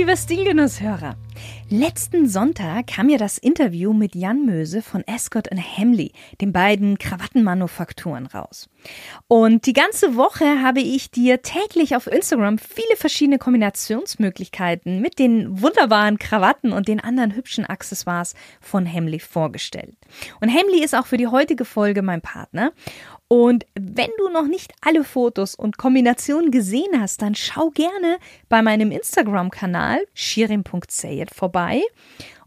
Liebe Stilgenusshörer. Letzten Sonntag kam ja das Interview mit Jan Möse von Escott Hemley, den beiden Krawattenmanufakturen, raus. Und die ganze Woche habe ich dir täglich auf Instagram viele verschiedene Kombinationsmöglichkeiten mit den wunderbaren Krawatten und den anderen hübschen Accessoires von Hemley vorgestellt. Und Hemley ist auch für die heutige Folge mein Partner. Und wenn du noch nicht alle Fotos und Kombinationen gesehen hast, dann schau gerne bei meinem Instagram-Kanal shirin.sayed vorbei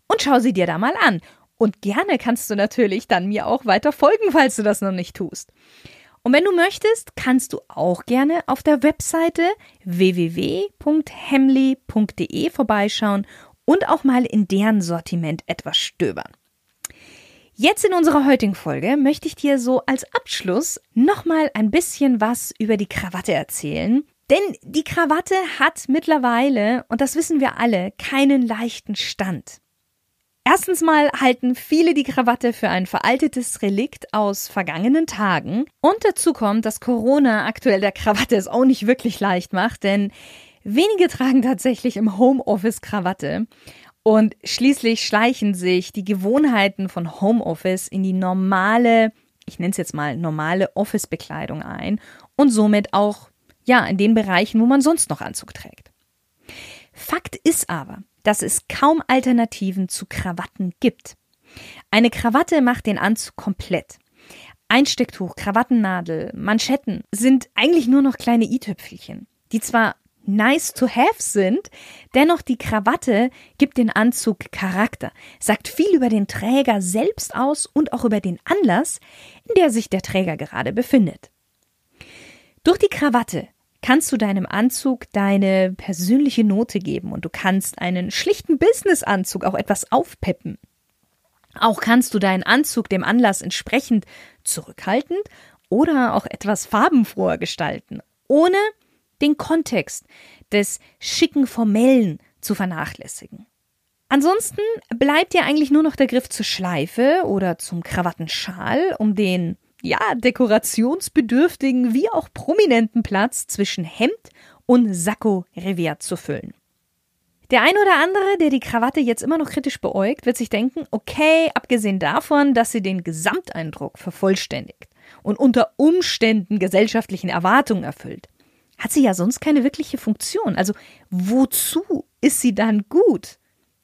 und schau sie dir da mal an. Und gerne kannst du natürlich dann mir auch weiter folgen, falls du das noch nicht tust. Und wenn du möchtest, kannst du auch gerne auf der Webseite www.hemley.de vorbeischauen und auch mal in deren Sortiment etwas stöbern. Jetzt in unserer heutigen Folge möchte ich dir so als Abschluss nochmal ein bisschen was über die Krawatte erzählen. Denn die Krawatte hat mittlerweile, und das wissen wir alle, keinen leichten Stand. Erstens mal halten viele die Krawatte für ein veraltetes Relikt aus vergangenen Tagen. Und dazu kommt, dass Corona aktuell der Krawatte es auch nicht wirklich leicht macht, denn wenige tragen tatsächlich im Homeoffice Krawatte. Und schließlich schleichen sich die Gewohnheiten von Homeoffice in die normale, ich nenne es jetzt mal normale Office-Bekleidung ein und somit auch, ja, in den Bereichen, wo man sonst noch Anzug trägt. Fakt ist aber, dass es kaum Alternativen zu Krawatten gibt. Eine Krawatte macht den Anzug komplett. Einstecktuch, Krawattennadel, Manschetten sind eigentlich nur noch kleine i-Tüpfelchen, die zwar nice to have sind, dennoch die Krawatte gibt den Anzug Charakter, sagt viel über den Träger selbst aus und auch über den Anlass, in der sich der Träger gerade befindet. Durch die Krawatte kannst du deinem Anzug deine persönliche Note geben und du kannst einen schlichten Businessanzug auch etwas aufpeppen. Auch kannst du deinen Anzug dem Anlass entsprechend zurückhaltend oder auch etwas farbenfroher gestalten, ohne den Kontext des schicken Formellen zu vernachlässigen. Ansonsten bleibt dir eigentlich nur noch der Griff zur Schleife oder zum Krawattenschal, um den, ja, dekorationsbedürftigen wie auch prominenten Platz zwischen Hemd und Sakko Revier zu füllen. Der ein oder andere, der die Krawatte jetzt immer noch kritisch beäugt, wird sich denken, okay, abgesehen davon, dass sie den Gesamteindruck vervollständigt und unter Umständen gesellschaftlichen Erwartungen erfüllt, hat sie ja sonst keine wirkliche Funktion. Also wozu ist sie dann gut?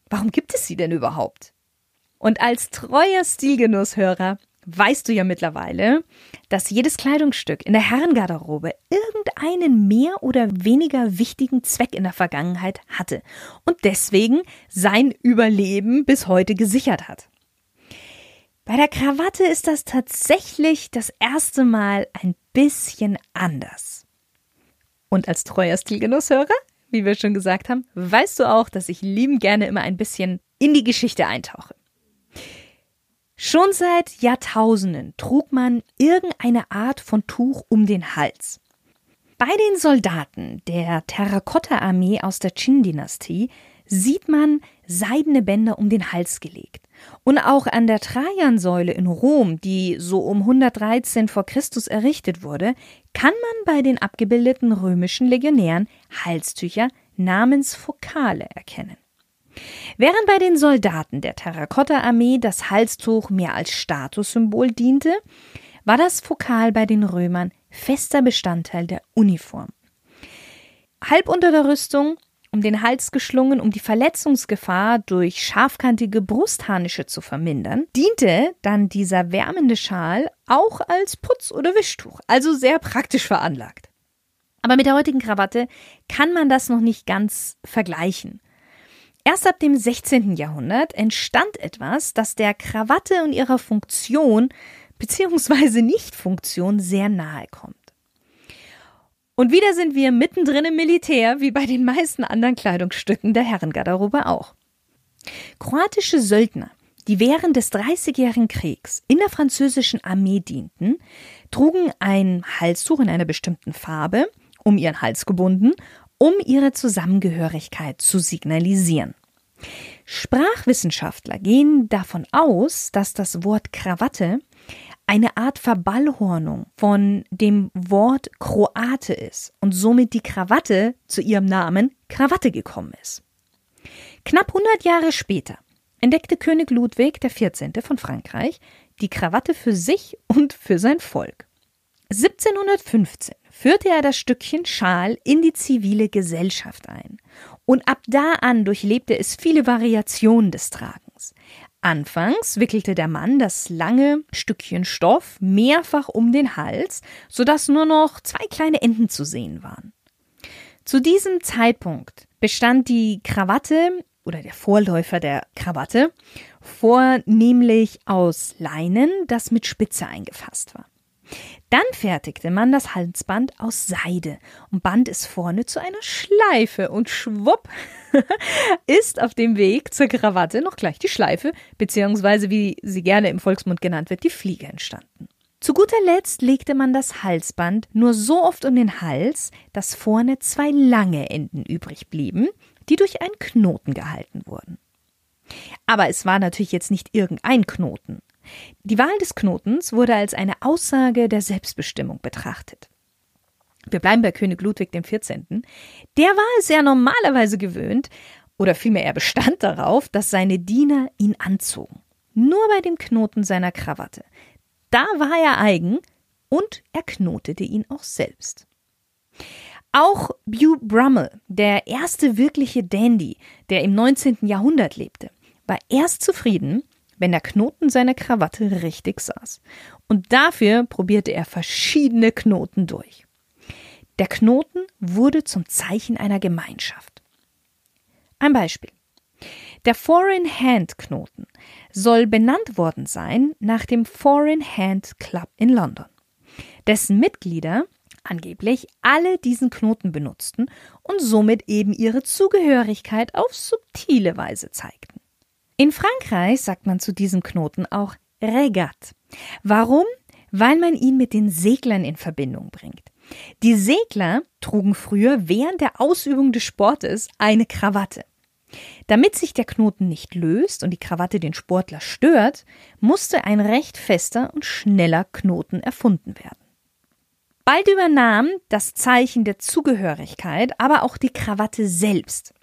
Warum gibt es sie denn überhaupt? Und als treuer Stilgenusshörer weißt du ja mittlerweile, dass jedes Kleidungsstück in der Herrengarderobe irgendeinen mehr oder weniger wichtigen Zweck in der Vergangenheit hatte und deswegen sein Überleben bis heute gesichert hat. Bei der Krawatte ist das tatsächlich das erste Mal ein bisschen anders. Und als treuer Stilgenusshörer, wie wir schon gesagt haben, weißt du auch, dass ich lieben gerne immer ein bisschen in die Geschichte eintauche. Schon seit Jahrtausenden trug man irgendeine Art von Tuch um den Hals. Bei den Soldaten der Terrakotta-Armee aus der Qin-Dynastie sieht man seidene Bänder um den Hals gelegt. Und auch an der Trajansäule in Rom, die so um 113 vor Christus errichtet wurde, kann man bei den abgebildeten römischen Legionären Halstücher namens Fokale erkennen. Während bei den Soldaten der Terrakotta-Armee das Halstuch mehr als Statussymbol diente, war das Fokal bei den Römern fester Bestandteil der Uniform. Halb unter der Rüstung um den Hals geschlungen, um die Verletzungsgefahr durch scharfkantige Brustharnische zu vermindern, diente dann dieser wärmende Schal auch als Putz- oder Wischtuch, also sehr praktisch veranlagt. Aber mit der heutigen Krawatte kann man das noch nicht ganz vergleichen. Erst ab dem 16. Jahrhundert entstand etwas, das der Krawatte und ihrer Funktion bzw. Nichtfunktion sehr nahe kommt. Und wieder sind wir mittendrin im Militär, wie bei den meisten anderen Kleidungsstücken der Herrengarderobe auch. Kroatische Söldner, die während des Dreißigjährigen Kriegs in der französischen Armee dienten, trugen ein Halstuch in einer bestimmten Farbe, um ihren Hals gebunden, um ihre Zusammengehörigkeit zu signalisieren. Sprachwissenschaftler gehen davon aus, dass das Wort Krawatte eine Art Verballhornung von dem Wort Kroate ist und somit die Krawatte zu ihrem Namen Krawatte gekommen ist. Knapp 100 Jahre später entdeckte König Ludwig XIV. von Frankreich die Krawatte für sich und für sein Volk. 1715 führte er das Stückchen Schal in die zivile Gesellschaft ein. Und ab da an durchlebte es viele Variationen des Tragens. Anfangs wickelte der Mann das lange Stückchen Stoff mehrfach um den Hals, sodass nur noch zwei kleine Enden zu sehen waren. Zu diesem Zeitpunkt bestand die Krawatte oder der Vorläufer der Krawatte vornehmlich aus Leinen, das mit Spitze eingefasst war. Dann fertigte man das Halsband aus Seide und band es vorne zu einer Schleife und schwupp ist auf dem Weg zur Krawatte noch gleich die Schleife, beziehungsweise wie sie gerne im Volksmund genannt wird, die Fliege entstanden. Zu guter Letzt legte man das Halsband nur so oft um den Hals, dass vorne zwei lange Enden übrig blieben, die durch einen Knoten gehalten wurden. Aber es war natürlich jetzt nicht irgendein Knoten. Die Wahl des Knotens wurde als eine Aussage der Selbstbestimmung betrachtet. Wir bleiben bei König Ludwig XIV. Der war es ja normalerweise gewöhnt, oder vielmehr er bestand darauf, dass seine Diener ihn anzogen. Nur bei dem Knoten seiner Krawatte. Da war er eigen und er knotete ihn auch selbst. Auch Bew Brummel, der erste wirkliche Dandy, der im 19. Jahrhundert lebte, war erst zufrieden, wenn der Knoten seiner Krawatte richtig saß. Und dafür probierte er verschiedene Knoten durch. Der Knoten wurde zum Zeichen einer Gemeinschaft. Ein Beispiel. Der Foreign Hand Knoten soll benannt worden sein nach dem Foreign Hand Club in London, dessen Mitglieder angeblich alle diesen Knoten benutzten und somit eben ihre Zugehörigkeit auf subtile Weise zeigten. In Frankreich sagt man zu diesem Knoten auch Regat. Warum? Weil man ihn mit den Seglern in Verbindung bringt. Die Segler trugen früher während der Ausübung des Sportes eine Krawatte. Damit sich der Knoten nicht löst und die Krawatte den Sportler stört, musste ein recht fester und schneller Knoten erfunden werden. Bald übernahm das Zeichen der Zugehörigkeit aber auch die Krawatte selbst.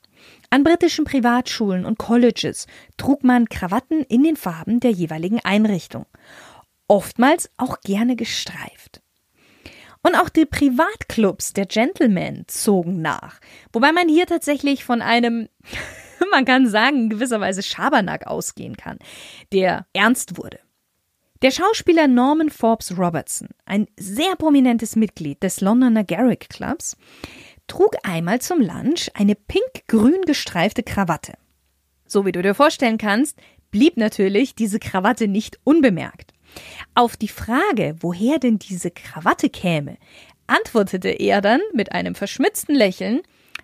An britischen Privatschulen und Colleges trug man Krawatten in den Farben der jeweiligen Einrichtung, oftmals auch gerne gestreift. Und auch die Privatclubs der Gentlemen zogen nach, wobei man hier tatsächlich von einem, man kann sagen, in gewisser Weise Schabernack ausgehen kann, der ernst wurde. Der Schauspieler Norman Forbes Robertson, ein sehr prominentes Mitglied des Londoner Garrick Clubs, trug einmal zum Lunch eine pink-grün gestreifte Krawatte. So wie du dir vorstellen kannst, blieb natürlich diese Krawatte nicht unbemerkt. Auf die Frage, woher denn diese Krawatte käme, antwortete er dann mit einem verschmitzten Lächeln,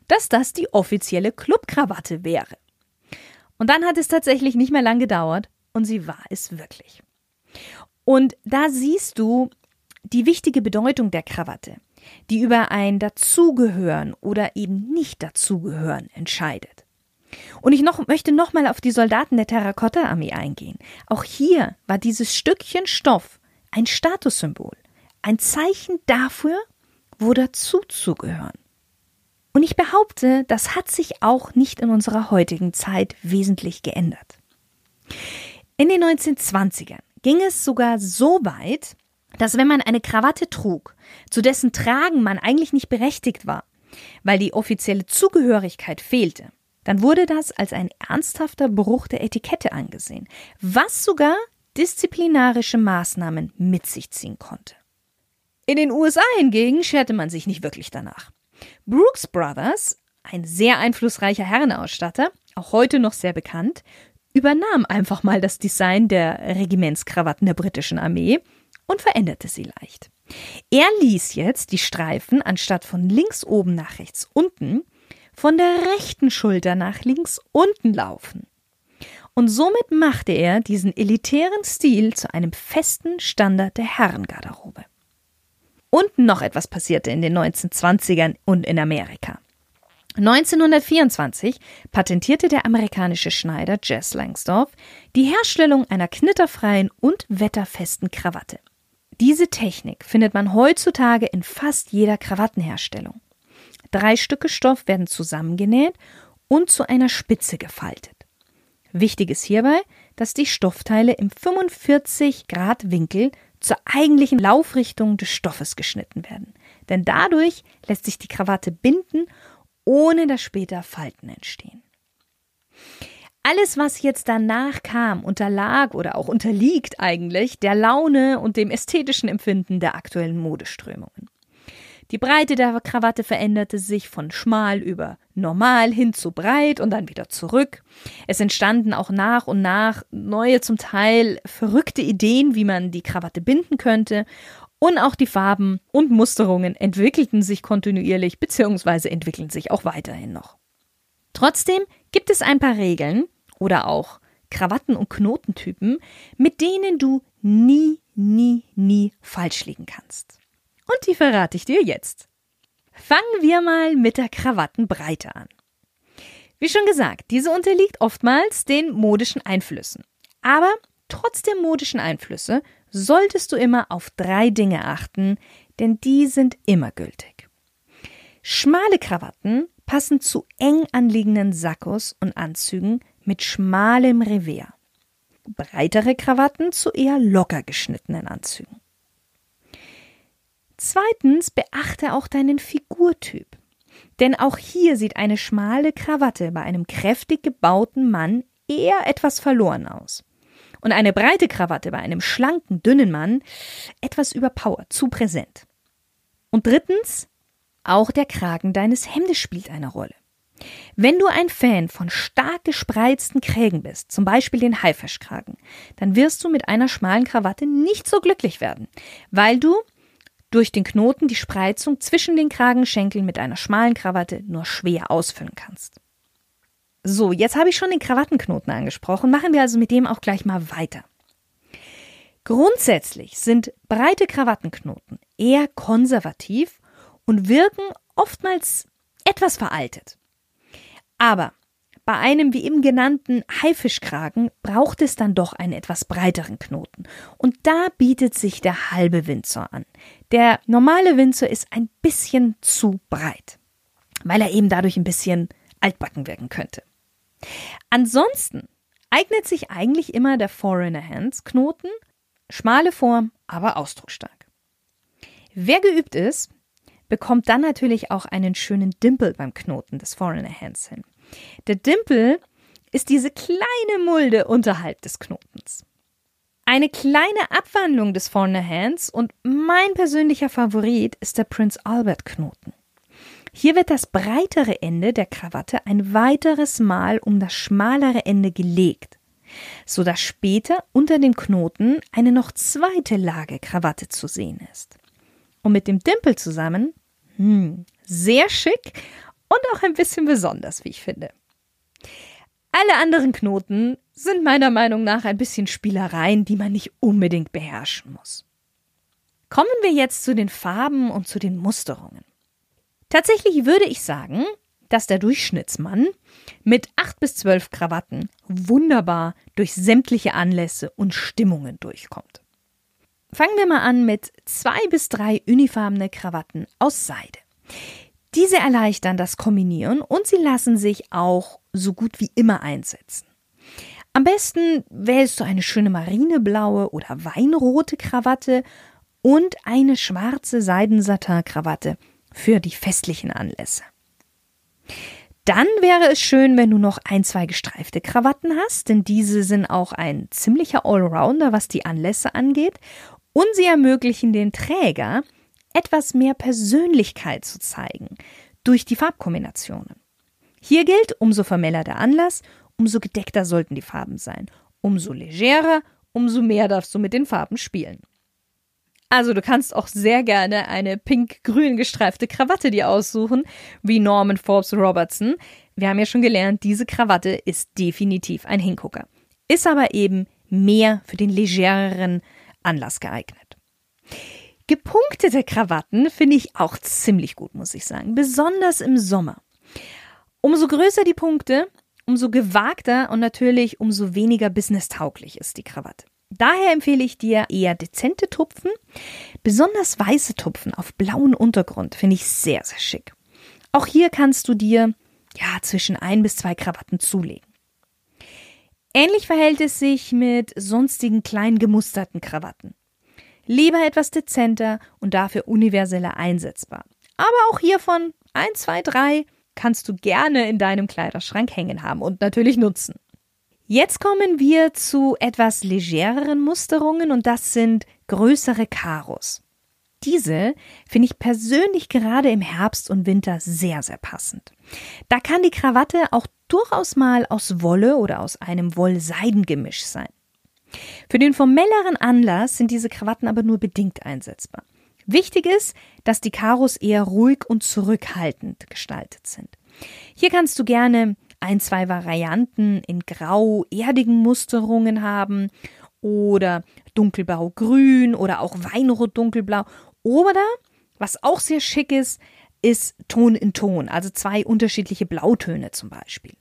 dass das die offizielle Clubkrawatte wäre. Und dann hat es tatsächlich nicht mehr lang gedauert und sie war es wirklich. Und da siehst du die wichtige Bedeutung der Krawatte die über ein Dazugehören oder eben nicht Dazugehören entscheidet. Und ich noch, möchte nochmal auf die Soldaten der Terrakotta-Armee eingehen. Auch hier war dieses Stückchen Stoff ein Statussymbol, ein Zeichen dafür, wo dazuzugehören. Und ich behaupte, das hat sich auch nicht in unserer heutigen Zeit wesentlich geändert. In den 1920ern ging es sogar so weit, dass wenn man eine Krawatte trug, zu dessen Tragen man eigentlich nicht berechtigt war, weil die offizielle Zugehörigkeit fehlte, dann wurde das als ein ernsthafter Bruch der Etikette angesehen, was sogar disziplinarische Maßnahmen mit sich ziehen konnte. In den USA hingegen scherte man sich nicht wirklich danach. Brooks Brothers, ein sehr einflussreicher Herrenausstatter, auch heute noch sehr bekannt, übernahm einfach mal das Design der Regimentskrawatten der britischen Armee und veränderte sie leicht. Er ließ jetzt die Streifen anstatt von links oben nach rechts unten von der rechten Schulter nach links unten laufen. Und somit machte er diesen elitären Stil zu einem festen Standard der Herrengarderobe. Und noch etwas passierte in den 1920ern und in Amerika. 1924 patentierte der amerikanische Schneider Jess Langsdorff die Herstellung einer knitterfreien und wetterfesten Krawatte. Diese Technik findet man heutzutage in fast jeder Krawattenherstellung. Drei Stücke Stoff werden zusammengenäht und zu einer Spitze gefaltet. Wichtig ist hierbei, dass die Stoffteile im 45 Grad Winkel zur eigentlichen Laufrichtung des Stoffes geschnitten werden. Denn dadurch lässt sich die Krawatte binden ohne dass später Falten entstehen. Alles, was jetzt danach kam, unterlag oder auch unterliegt eigentlich der Laune und dem ästhetischen Empfinden der aktuellen Modeströmungen. Die Breite der Krawatte veränderte sich von schmal über normal hin zu breit und dann wieder zurück. Es entstanden auch nach und nach neue, zum Teil verrückte Ideen, wie man die Krawatte binden könnte. Und auch die Farben und Musterungen entwickelten sich kontinuierlich bzw. entwickeln sich auch weiterhin noch. Trotzdem gibt es ein paar Regeln oder auch Krawatten- und Knotentypen, mit denen du nie, nie, nie falsch liegen kannst. Und die verrate ich dir jetzt. Fangen wir mal mit der Krawattenbreite an. Wie schon gesagt, diese unterliegt oftmals den modischen Einflüssen. Aber trotz der modischen Einflüsse solltest du immer auf drei Dinge achten, denn die sind immer gültig. Schmale Krawatten passen zu eng anliegenden Sakkos und Anzügen mit schmalem Revers. Breitere Krawatten zu eher locker geschnittenen Anzügen. Zweitens beachte auch deinen Figurtyp. Denn auch hier sieht eine schmale Krawatte bei einem kräftig gebauten Mann eher etwas verloren aus und eine breite Krawatte bei einem schlanken, dünnen Mann etwas überpowered, zu präsent. Und drittens, auch der Kragen deines Hemdes spielt eine Rolle. Wenn du ein Fan von stark gespreizten Krägen bist, zum Beispiel den Haifischkragen, dann wirst du mit einer schmalen Krawatte nicht so glücklich werden, weil du durch den Knoten die Spreizung zwischen den Kragenschenkeln mit einer schmalen Krawatte nur schwer ausfüllen kannst. So, jetzt habe ich schon den Krawattenknoten angesprochen, machen wir also mit dem auch gleich mal weiter. Grundsätzlich sind breite Krawattenknoten eher konservativ und wirken oftmals etwas veraltet. Aber bei einem wie eben genannten Haifischkragen braucht es dann doch einen etwas breiteren Knoten. Und da bietet sich der halbe Windsor an. Der normale Windsor ist ein bisschen zu breit, weil er eben dadurch ein bisschen altbacken wirken könnte. Ansonsten eignet sich eigentlich immer der Foreigner Hands Knoten, schmale Form, aber ausdrucksstark. Wer geübt ist, bekommt dann natürlich auch einen schönen Dimple beim Knoten des Foreigner Hands hin. Der Dimple ist diese kleine Mulde unterhalb des Knotens. Eine kleine Abwandlung des Foreigner Hands und mein persönlicher Favorit ist der Prince Albert Knoten. Hier wird das breitere Ende der Krawatte ein weiteres Mal um das schmalere Ende gelegt, so dass später unter dem Knoten eine noch zweite Lage Krawatte zu sehen ist. Und mit dem Dimpel zusammen, hm, sehr schick und auch ein bisschen besonders, wie ich finde. Alle anderen Knoten sind meiner Meinung nach ein bisschen Spielereien, die man nicht unbedingt beherrschen muss. Kommen wir jetzt zu den Farben und zu den Musterungen. Tatsächlich würde ich sagen, dass der Durchschnittsmann mit acht bis zwölf Krawatten wunderbar durch sämtliche Anlässe und Stimmungen durchkommt. Fangen wir mal an mit zwei bis drei unifarbene Krawatten aus Seide. Diese erleichtern das Kombinieren und sie lassen sich auch so gut wie immer einsetzen. Am besten wählst du eine schöne marineblaue oder weinrote Krawatte und eine schwarze Seidensatin-Krawatte für die festlichen Anlässe. Dann wäre es schön, wenn du noch ein, zwei gestreifte Krawatten hast, denn diese sind auch ein ziemlicher Allrounder, was die Anlässe angeht, und sie ermöglichen den Träger, etwas mehr Persönlichkeit zu zeigen durch die Farbkombinationen. Hier gilt, umso formeller der Anlass, umso gedeckter sollten die Farben sein. Umso legerer, umso mehr darfst du mit den Farben spielen. Also du kannst auch sehr gerne eine pink-grün gestreifte Krawatte dir aussuchen, wie Norman Forbes Robertson. Wir haben ja schon gelernt, diese Krawatte ist definitiv ein Hingucker. Ist aber eben mehr für den legereren Anlass geeignet. Gepunktete Krawatten finde ich auch ziemlich gut, muss ich sagen, besonders im Sommer. Umso größer die Punkte, umso gewagter und natürlich umso weniger businesstauglich ist die Krawatte. Daher empfehle ich dir eher dezente Tupfen. Besonders weiße Tupfen auf blauen Untergrund finde ich sehr, sehr schick. Auch hier kannst du dir ja zwischen ein bis zwei Krawatten zulegen. Ähnlich verhält es sich mit sonstigen klein gemusterten Krawatten. Lieber etwas dezenter und dafür universeller einsetzbar. Aber auch hiervon ein, zwei, drei kannst du gerne in deinem Kleiderschrank hängen haben und natürlich nutzen. Jetzt kommen wir zu etwas legereren Musterungen und das sind größere Karos. Diese finde ich persönlich gerade im Herbst und Winter sehr, sehr passend. Da kann die Krawatte auch durchaus mal aus Wolle oder aus einem Woll-Seiden-Gemisch sein. Für den formelleren Anlass sind diese Krawatten aber nur bedingt einsetzbar. Wichtig ist, dass die Karos eher ruhig und zurückhaltend gestaltet sind. Hier kannst du gerne ein, zwei Varianten in grau erdigen Musterungen haben oder dunkelblau-grün oder auch weinrot-dunkelblau oder was auch sehr schick ist, ist Ton in Ton, also zwei unterschiedliche Blautöne zum Beispiel.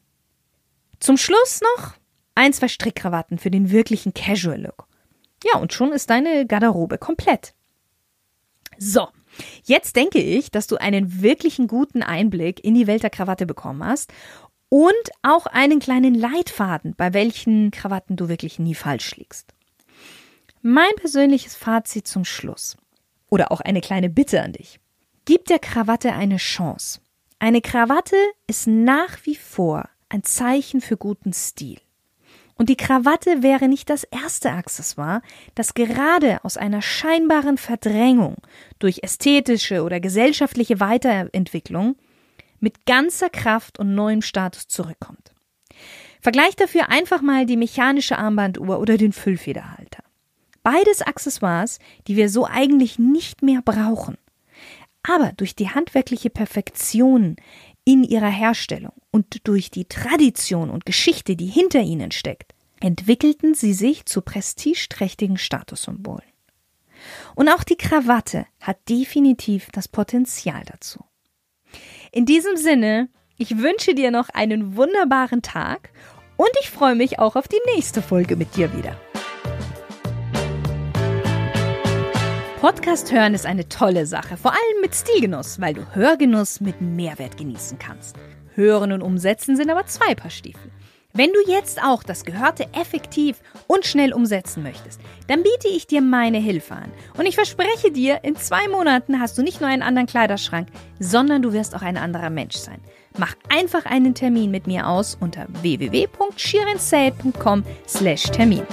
Zum Schluss noch ein, zwei Strickkrawatten für den wirklichen Casual-Look. Ja, und schon ist deine Garderobe komplett. So, jetzt denke ich, dass du einen wirklichen guten Einblick in die Welt der Krawatte bekommen hast und auch einen kleinen Leitfaden, bei welchen Krawatten du wirklich nie falsch liegst. Mein persönliches Fazit zum Schluss oder auch eine kleine Bitte an dich. Gib der Krawatte eine Chance. Eine Krawatte ist nach wie vor ein Zeichen für guten Stil. Und die Krawatte wäre nicht das erste Accessoire, das gerade aus einer scheinbaren Verdrängung durch ästhetische oder gesellschaftliche Weiterentwicklung mit ganzer Kraft und neuem Status zurückkommt. Vergleich dafür einfach mal die mechanische Armbanduhr oder den Füllfederhalter. Beides Accessoires, die wir so eigentlich nicht mehr brauchen. Aber durch die handwerkliche Perfektion in ihrer Herstellung und durch die Tradition und Geschichte, die hinter ihnen steckt, entwickelten sie sich zu prestigeträchtigen Statussymbolen. Und auch die Krawatte hat definitiv das Potenzial dazu. In diesem Sinne, ich wünsche dir noch einen wunderbaren Tag und ich freue mich auch auf die nächste Folge mit dir wieder. Podcast hören ist eine tolle Sache, vor allem mit Stilgenuss, weil du Hörgenuss mit Mehrwert genießen kannst. Hören und umsetzen sind aber zwei Paar Stiefel. Wenn du jetzt auch das Gehörte effektiv und schnell umsetzen möchtest, dann biete ich dir meine Hilfe an. Und ich verspreche dir, in zwei Monaten hast du nicht nur einen anderen Kleiderschrank, sondern du wirst auch ein anderer Mensch sein. Mach einfach einen Termin mit mir aus unter www.shirensale.com/termin.